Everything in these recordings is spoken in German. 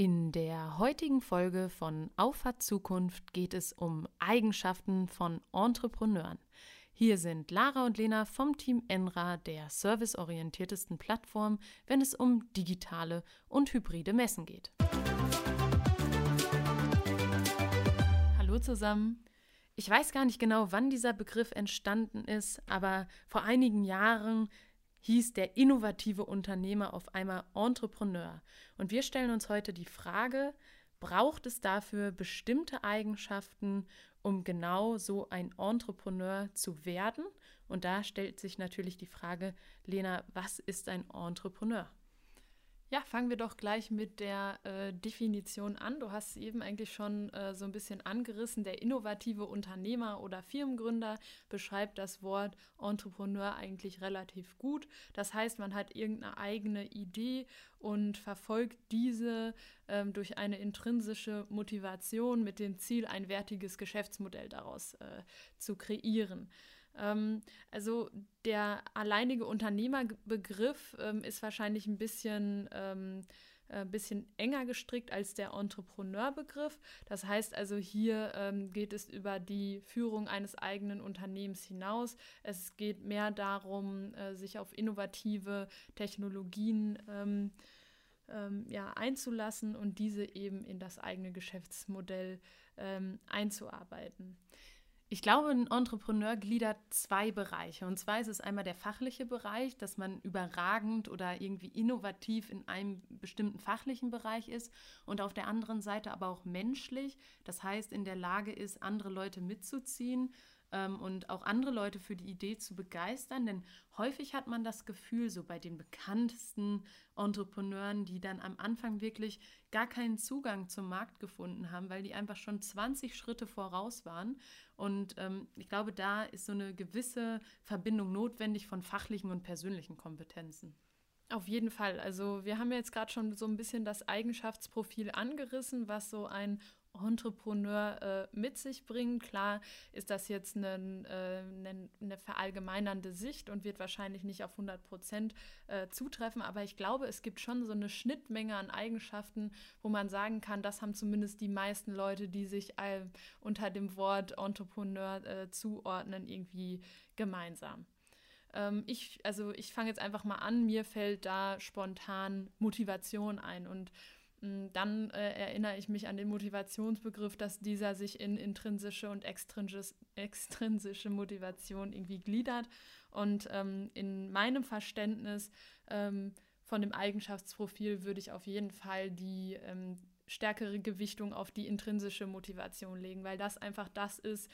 In der heutigen Folge von Auffahrt Zukunft geht es um Eigenschaften von Entrepreneuren. Hier sind Lara und Lena vom Team Enra, der serviceorientiertesten Plattform, wenn es um digitale und hybride Messen geht. Hallo zusammen. Ich weiß gar nicht genau, wann dieser Begriff entstanden ist, aber vor einigen Jahren hieß der innovative Unternehmer auf einmal Entrepreneur. Und wir stellen uns heute die Frage, braucht es dafür bestimmte Eigenschaften, um genau so ein Entrepreneur zu werden? Und da stellt sich natürlich die Frage, Lena, was ist ein Entrepreneur? Ja, fangen wir doch gleich mit der äh, Definition an. Du hast eben eigentlich schon äh, so ein bisschen angerissen. Der innovative Unternehmer oder Firmengründer beschreibt das Wort Entrepreneur eigentlich relativ gut. Das heißt, man hat irgendeine eigene Idee und verfolgt diese ähm, durch eine intrinsische Motivation mit dem Ziel, ein wertiges Geschäftsmodell daraus äh, zu kreieren. Ähm, also der alleinige Unternehmerbegriff ähm, ist wahrscheinlich ein bisschen, ähm, äh, bisschen enger gestrickt als der Entrepreneurbegriff. Das heißt also, hier ähm, geht es über die Führung eines eigenen Unternehmens hinaus. Es geht mehr darum, äh, sich auf innovative Technologien ähm, ähm, ja, einzulassen und diese eben in das eigene Geschäftsmodell einzuarbeiten. Ich glaube, ein Entrepreneur gliedert zwei Bereiche. Und zwar ist es einmal der fachliche Bereich, dass man überragend oder irgendwie innovativ in einem bestimmten fachlichen Bereich ist. Und auf der anderen Seite aber auch menschlich. Das heißt, in der Lage ist, andere Leute mitzuziehen ähm, und auch andere Leute für die Idee zu begeistern. Denn häufig hat man das Gefühl, so bei den bekanntesten Entrepreneuren, die dann am Anfang wirklich gar keinen Zugang zum Markt gefunden haben, weil die einfach schon 20 Schritte voraus waren. Und ähm, ich glaube, da ist so eine gewisse Verbindung notwendig von fachlichen und persönlichen Kompetenzen. Auf jeden Fall. Also wir haben jetzt gerade schon so ein bisschen das Eigenschaftsprofil angerissen, was so ein Entrepreneur äh, mit sich bringen. Klar ist das jetzt eine, äh, eine, verallgemeinernde Sicht und wird wahrscheinlich nicht auf 100 Prozent äh, zutreffen, aber ich glaube, es gibt schon so eine Schnittmenge an Eigenschaften, wo man sagen kann, das haben zumindest die meisten Leute, die sich unter dem Wort Entrepreneur äh, zuordnen, irgendwie gemeinsam. Ähm, ich, also ich fange jetzt einfach mal an, mir fällt da spontan Motivation ein. Und dann äh, erinnere ich mich an den Motivationsbegriff, dass dieser sich in intrinsische und extrinsische Motivation irgendwie gliedert. Und ähm, in meinem Verständnis ähm, von dem Eigenschaftsprofil würde ich auf jeden Fall die ähm, stärkere Gewichtung auf die intrinsische Motivation legen, weil das einfach das ist,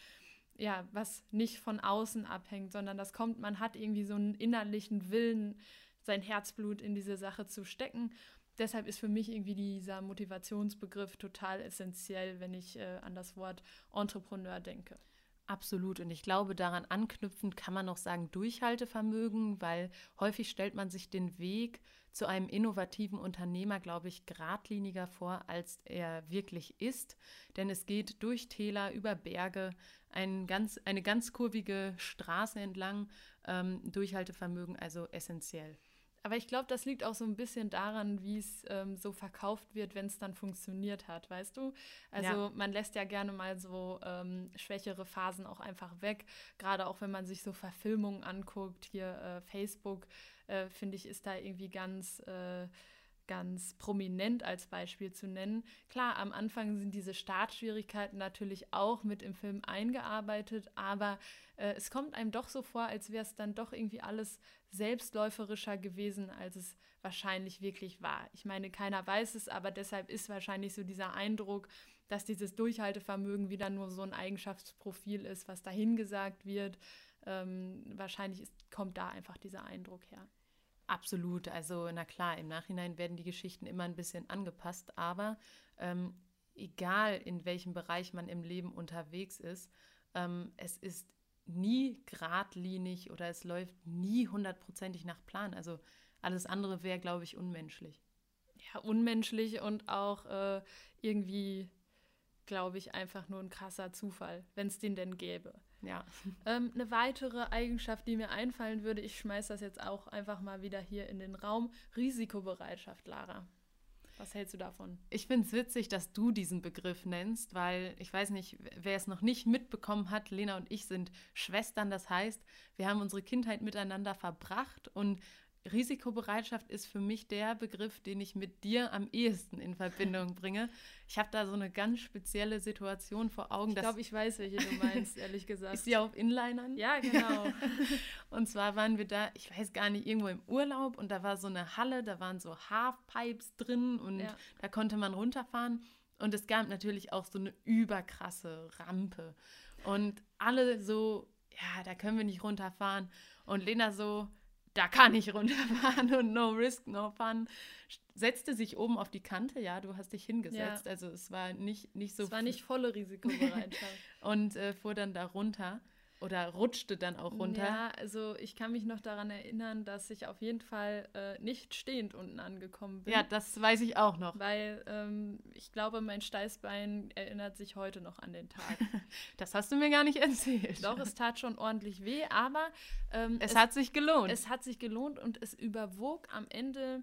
ja, was nicht von außen abhängt, sondern das kommt, man hat irgendwie so einen innerlichen Willen, sein Herzblut in diese Sache zu stecken deshalb ist für mich irgendwie dieser Motivationsbegriff total essentiell, wenn ich äh, an das Wort Entrepreneur denke. Absolut. Und ich glaube, daran anknüpfend kann man noch sagen Durchhaltevermögen, weil häufig stellt man sich den Weg zu einem innovativen Unternehmer, glaube ich, geradliniger vor, als er wirklich ist. Denn es geht durch Täler, über Berge, ein ganz, eine ganz kurvige Straße entlang. Ähm, Durchhaltevermögen also essentiell. Aber ich glaube, das liegt auch so ein bisschen daran, wie es ähm, so verkauft wird, wenn es dann funktioniert hat, weißt du? Also ja. man lässt ja gerne mal so ähm, schwächere Phasen auch einfach weg. Gerade auch wenn man sich so Verfilmungen anguckt, hier äh, Facebook, äh, finde ich, ist da irgendwie ganz äh, ganz prominent als Beispiel zu nennen. Klar, am Anfang sind diese Startschwierigkeiten natürlich auch mit im Film eingearbeitet, aber äh, es kommt einem doch so vor, als wäre es dann doch irgendwie alles selbstläuferischer gewesen, als es wahrscheinlich wirklich war. Ich meine, keiner weiß es, aber deshalb ist wahrscheinlich so dieser Eindruck, dass dieses Durchhaltevermögen wieder nur so ein Eigenschaftsprofil ist, was dahingesagt wird. Ähm, wahrscheinlich ist, kommt da einfach dieser Eindruck her. Absolut. Also, na klar, im Nachhinein werden die Geschichten immer ein bisschen angepasst, aber ähm, egal in welchem Bereich man im Leben unterwegs ist, ähm, es ist nie geradlinig oder es läuft nie hundertprozentig nach Plan. Also alles andere wäre, glaube ich, unmenschlich. Ja, unmenschlich und auch äh, irgendwie, glaube ich, einfach nur ein krasser Zufall, wenn es den denn gäbe. Ja. Ähm, eine weitere Eigenschaft, die mir einfallen würde, ich schmeiße das jetzt auch einfach mal wieder hier in den Raum, Risikobereitschaft, Lara. Was hältst du davon? Ich finde es witzig, dass du diesen Begriff nennst, weil ich weiß nicht, wer es noch nicht mitbekommen hat, Lena und ich sind Schwestern. Das heißt, wir haben unsere Kindheit miteinander verbracht und Risikobereitschaft ist für mich der Begriff, den ich mit dir am ehesten in Verbindung bringe. Ich habe da so eine ganz spezielle Situation vor Augen. Ich glaube, ich weiß, welche du meinst, ehrlich gesagt. Ist die auf Inlinern? Ja, genau. und zwar waren wir da, ich weiß gar nicht, irgendwo im Urlaub und da war so eine Halle, da waren so Halfpipes drin und ja. da konnte man runterfahren. Und es gab natürlich auch so eine überkrasse Rampe. Und alle so, ja, da können wir nicht runterfahren. Und Lena so, da kann ich runterfahren und no risk, no fun. Setzte sich oben auf die Kante, ja, du hast dich hingesetzt. Ja. Also es war nicht, nicht so. Es war nicht volle Risikobereitschaft. und äh, fuhr dann da runter. Oder rutschte dann auch runter? Ja, also ich kann mich noch daran erinnern, dass ich auf jeden Fall äh, nicht stehend unten angekommen bin. Ja, das weiß ich auch noch. Weil ähm, ich glaube, mein Steißbein erinnert sich heute noch an den Tag. das hast du mir gar nicht erzählt. Doch, es tat schon ordentlich weh, aber ähm, es, es hat sich gelohnt. Es hat sich gelohnt und es überwog am Ende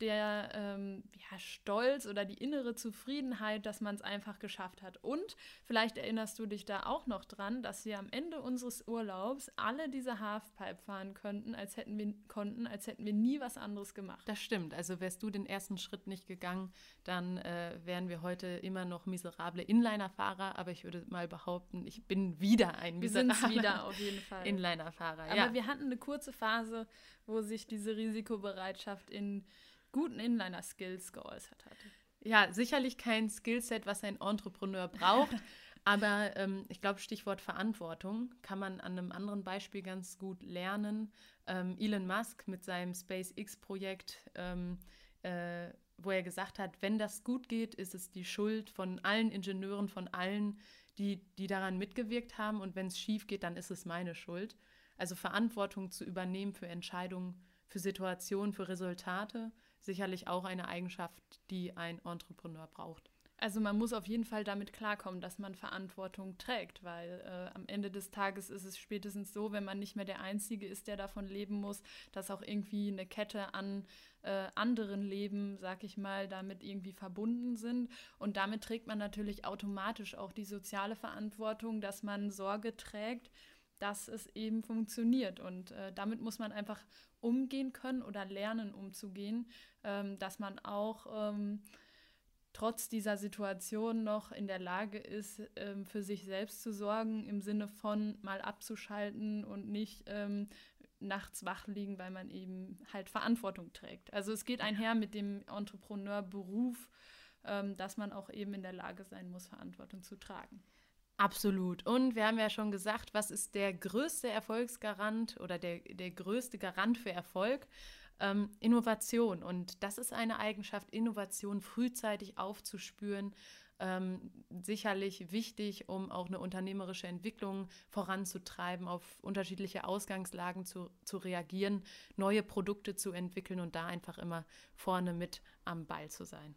der ähm, ja, Stolz oder die innere Zufriedenheit, dass man es einfach geschafft hat. Und vielleicht erinnerst du dich da auch noch dran, dass wir am Ende unseres Urlaubs alle diese Halfpipe fahren könnten, als hätten wir konnten, als hätten wir nie was anderes gemacht. Das stimmt. Also wärst du den ersten Schritt nicht gegangen, dann äh, wären wir heute immer noch miserable Inliner-Fahrer. Aber ich würde mal behaupten, ich bin wieder ein miserabler wieder auf jeden Fall Inliner-Fahrer. Aber ja. wir hatten eine kurze Phase, wo sich diese Risikobereitschaft in guten Inliner-Skills geäußert hat. Ja, sicherlich kein Skillset, was ein Entrepreneur braucht. aber ähm, ich glaube, Stichwort Verantwortung kann man an einem anderen Beispiel ganz gut lernen. Ähm, Elon Musk mit seinem SpaceX-Projekt, ähm, äh, wo er gesagt hat, wenn das gut geht, ist es die Schuld von allen Ingenieuren, von allen, die, die daran mitgewirkt haben. Und wenn es schief geht, dann ist es meine Schuld. Also Verantwortung zu übernehmen für Entscheidungen, für Situationen, für Resultate sicherlich auch eine Eigenschaft, die ein Entrepreneur braucht. Also man muss auf jeden Fall damit klarkommen, dass man Verantwortung trägt, weil äh, am Ende des Tages ist es spätestens so, wenn man nicht mehr der Einzige ist, der davon leben muss, dass auch irgendwie eine Kette an äh, anderen Leben, sag ich mal, damit irgendwie verbunden sind. Und damit trägt man natürlich automatisch auch die soziale Verantwortung, dass man Sorge trägt, dass es eben funktioniert. Und äh, damit muss man einfach umgehen können oder lernen umzugehen, ähm, dass man auch ähm, trotz dieser Situation noch in der Lage ist, ähm, für sich selbst zu sorgen, im Sinne von mal abzuschalten und nicht ähm, nachts wach liegen, weil man eben halt Verantwortung trägt. Also es geht einher mit dem Entrepreneurberuf, ähm, dass man auch eben in der Lage sein muss, Verantwortung zu tragen. Absolut. Und wir haben ja schon gesagt, was ist der größte Erfolgsgarant oder der, der größte Garant für Erfolg? Ähm, Innovation. Und das ist eine Eigenschaft, Innovation frühzeitig aufzuspüren. Ähm, sicherlich wichtig, um auch eine unternehmerische Entwicklung voranzutreiben, auf unterschiedliche Ausgangslagen zu, zu reagieren, neue Produkte zu entwickeln und da einfach immer vorne mit am Ball zu sein.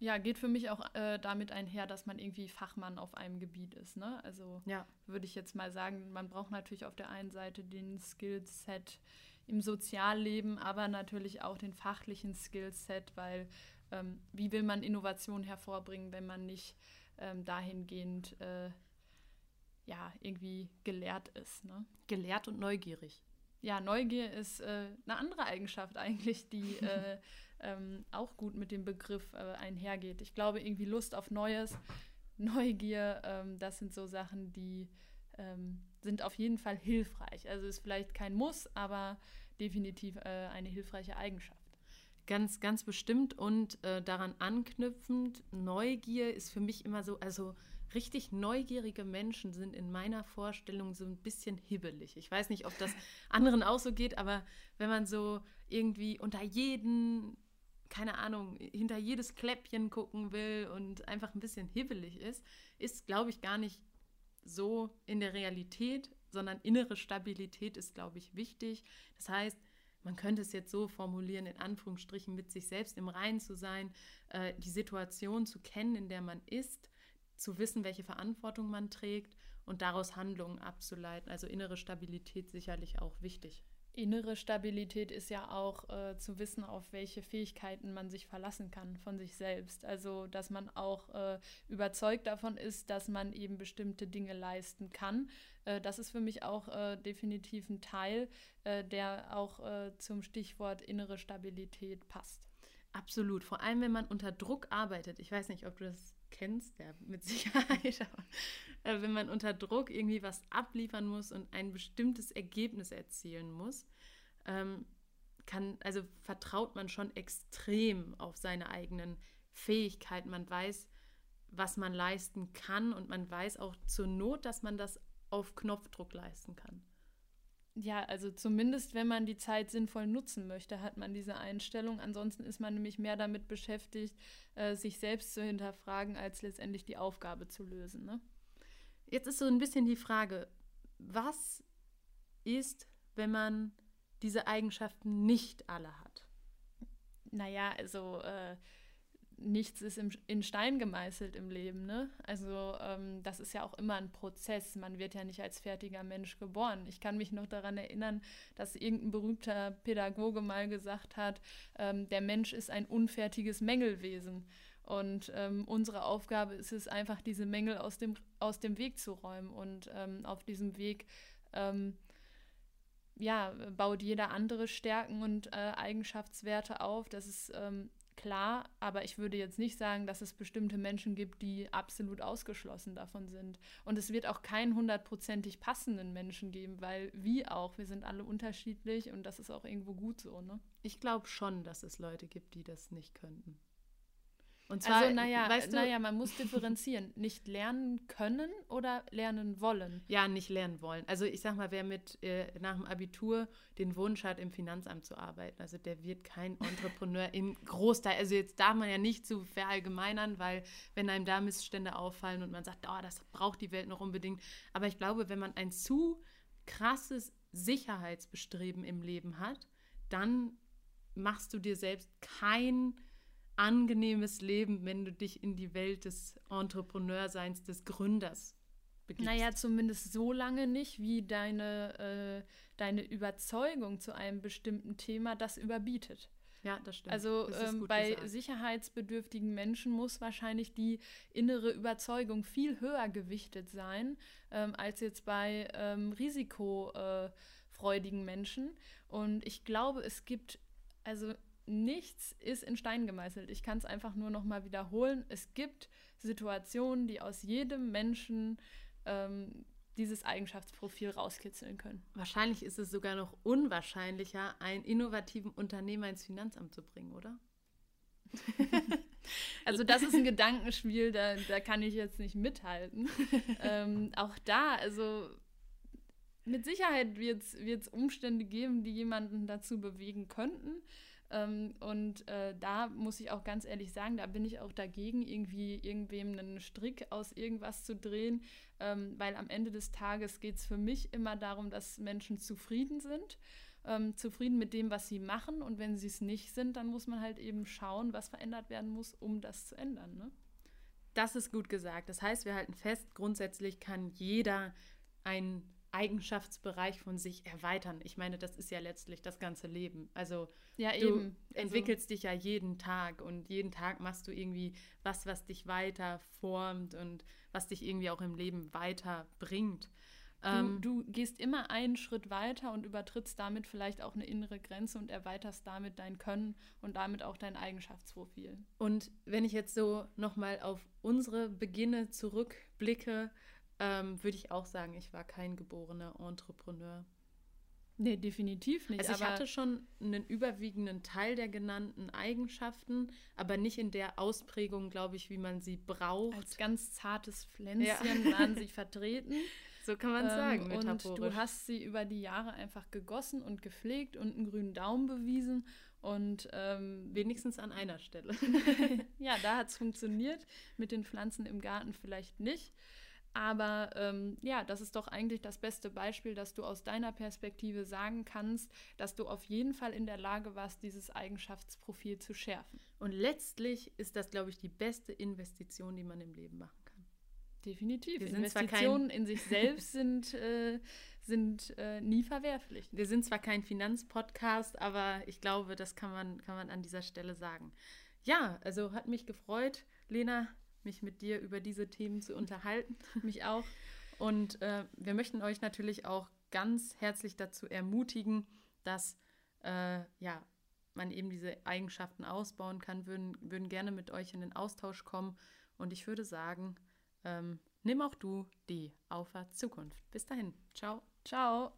Ja, geht für mich auch äh, damit einher, dass man irgendwie Fachmann auf einem Gebiet ist. Ne? Also ja. würde ich jetzt mal sagen, man braucht natürlich auf der einen Seite den Skillset im Sozialleben, aber natürlich auch den fachlichen Skillset, weil ähm, wie will man Innovation hervorbringen, wenn man nicht ähm, dahingehend äh, ja, irgendwie gelehrt ist. Ne? Gelehrt und neugierig. Ja, Neugier ist äh, eine andere Eigenschaft eigentlich, die äh, ähm, auch gut mit dem Begriff äh, einhergeht. Ich glaube, irgendwie Lust auf Neues, Neugier, ähm, das sind so Sachen, die ähm, sind auf jeden Fall hilfreich. Also ist vielleicht kein Muss, aber definitiv äh, eine hilfreiche Eigenschaft. Ganz, ganz bestimmt und äh, daran anknüpfend, Neugier ist für mich immer so, also richtig neugierige Menschen sind in meiner Vorstellung so ein bisschen hibbelig. Ich weiß nicht, ob das anderen auch so geht, aber wenn man so irgendwie unter jeden keine Ahnung, hinter jedes Kläppchen gucken will und einfach ein bisschen hibbelig ist, ist, glaube ich, gar nicht so in der Realität, sondern innere Stabilität ist, glaube ich, wichtig. Das heißt, man könnte es jetzt so formulieren, in Anführungsstrichen mit sich selbst im Reinen zu sein, äh, die Situation zu kennen, in der man ist, zu wissen, welche Verantwortung man trägt und daraus Handlungen abzuleiten. Also innere Stabilität sicherlich auch wichtig Innere Stabilität ist ja auch äh, zu wissen, auf welche Fähigkeiten man sich verlassen kann von sich selbst. Also, dass man auch äh, überzeugt davon ist, dass man eben bestimmte Dinge leisten kann. Äh, das ist für mich auch äh, definitiv ein Teil, äh, der auch äh, zum Stichwort innere Stabilität passt. Absolut. Vor allem, wenn man unter Druck arbeitet. Ich weiß nicht, ob du das kennst, ja, mit Sicherheit. Aber wenn man unter Druck irgendwie was abliefern muss und ein bestimmtes Ergebnis erzielen muss, ähm, kann, also vertraut man schon extrem auf seine eigenen Fähigkeiten. Man weiß, was man leisten kann und man weiß auch zur Not, dass man das auf Knopfdruck leisten kann. Ja, also zumindest wenn man die Zeit sinnvoll nutzen möchte, hat man diese Einstellung. Ansonsten ist man nämlich mehr damit beschäftigt, äh, sich selbst zu hinterfragen, als letztendlich die Aufgabe zu lösen. Ne? Jetzt ist so ein bisschen die Frage, was ist, wenn man diese Eigenschaften nicht alle hat? Naja, also äh, nichts ist im, in Stein gemeißelt im Leben. Ne? Also ähm, das ist ja auch immer ein Prozess. Man wird ja nicht als fertiger Mensch geboren. Ich kann mich noch daran erinnern, dass irgendein berühmter Pädagoge mal gesagt hat, ähm, der Mensch ist ein unfertiges Mängelwesen. Und ähm, unsere Aufgabe ist es einfach, diese Mängel aus dem, aus dem Weg zu räumen. Und ähm, auf diesem Weg ähm, ja, baut jeder andere Stärken und äh, Eigenschaftswerte auf. Das ist ähm, klar, aber ich würde jetzt nicht sagen, dass es bestimmte Menschen gibt, die absolut ausgeschlossen davon sind. Und es wird auch keinen hundertprozentig passenden Menschen geben, weil wie auch, wir sind alle unterschiedlich und das ist auch irgendwo gut so, ne? Ich glaube schon, dass es Leute gibt, die das nicht könnten. Und zwar, also, naja, weißt du, naja, man muss differenzieren. nicht lernen können oder lernen wollen. Ja, nicht lernen wollen. Also ich sag mal, wer mit äh, nach dem Abitur den Wunsch hat, im Finanzamt zu arbeiten, also der wird kein Entrepreneur im Großteil. Also jetzt darf man ja nicht zu verallgemeinern, weil wenn einem da Missstände auffallen und man sagt, oh, das braucht die Welt noch unbedingt. Aber ich glaube, wenn man ein zu krasses Sicherheitsbestreben im Leben hat, dann machst du dir selbst kein angenehmes Leben, wenn du dich in die Welt des Entrepreneurseins, des Gründers begibst. Naja, zumindest so lange nicht, wie deine, äh, deine Überzeugung zu einem bestimmten Thema das überbietet. Ja, das stimmt. Also das ähm, bei gesagt. sicherheitsbedürftigen Menschen muss wahrscheinlich die innere Überzeugung viel höher gewichtet sein, ähm, als jetzt bei ähm, risikofreudigen Menschen. Und ich glaube, es gibt, also nichts ist in Stein gemeißelt. Ich kann es einfach nur noch mal wiederholen. Es gibt Situationen, die aus jedem Menschen ähm, dieses Eigenschaftsprofil rauskitzeln können. Wahrscheinlich ist es sogar noch unwahrscheinlicher, einen innovativen Unternehmer ins Finanzamt zu bringen, oder? also das ist ein Gedankenspiel, da, da kann ich jetzt nicht mithalten. ähm, auch da, also mit Sicherheit wird es Umstände geben, die jemanden dazu bewegen könnten. Ähm, und äh, da muss ich auch ganz ehrlich sagen, da bin ich auch dagegen, irgendwie irgendwem einen Strick aus irgendwas zu drehen, ähm, weil am Ende des Tages geht es für mich immer darum, dass Menschen zufrieden sind. Ähm, zufrieden mit dem, was sie machen. Und wenn sie es nicht sind, dann muss man halt eben schauen, was verändert werden muss, um das zu ändern. Ne? Das ist gut gesagt. Das heißt, wir halten fest, grundsätzlich kann jeder ein Eigenschaftsbereich von sich erweitern. Ich meine, das ist ja letztlich das ganze Leben. Also ja, du eben. Entwickelst also, dich ja jeden Tag und jeden Tag machst du irgendwie was, was dich weiter formt und was dich irgendwie auch im Leben weiterbringt. Du, ähm, du gehst immer einen Schritt weiter und übertrittst damit vielleicht auch eine innere Grenze und erweiterst damit dein Können und damit auch dein Eigenschaftsprofil. Und wenn ich jetzt so nochmal auf unsere Beginne zurückblicke, ähm, würde ich auch sagen, ich war kein geborener Entrepreneur. Nee, definitiv nicht. Also ich hatte schon einen überwiegenden Teil der genannten Eigenschaften, aber nicht in der Ausprägung, glaube ich, wie man sie braucht. Als ganz zartes Pflänzchen ja. waren sie vertreten. So kann man ähm, sagen. Und du hast sie über die Jahre einfach gegossen und gepflegt und einen grünen Daumen bewiesen. Und ähm, wenigstens an einer Stelle. ja, da hat es funktioniert. Mit den Pflanzen im Garten vielleicht nicht. Aber ähm, ja, das ist doch eigentlich das beste Beispiel, dass du aus deiner Perspektive sagen kannst, dass du auf jeden Fall in der Lage warst, dieses Eigenschaftsprofil zu schärfen. Und letztlich ist das, glaube ich, die beste Investition, die man im Leben machen kann. Definitiv. Wir Investitionen in sich selbst sind, äh, sind äh, nie verwerflich. Wir sind zwar kein Finanzpodcast, aber ich glaube, das kann man, kann man an dieser Stelle sagen. Ja, also hat mich gefreut, Lena, mich mit dir über diese Themen zu unterhalten. mich auch. Und äh, wir möchten euch natürlich auch ganz herzlich dazu ermutigen, dass äh, ja, man eben diese Eigenschaften ausbauen kann, würden, würden gerne mit euch in den Austausch kommen. Und ich würde sagen, ähm, nimm auch du die Auffahrt Zukunft. Bis dahin. Ciao. Ciao.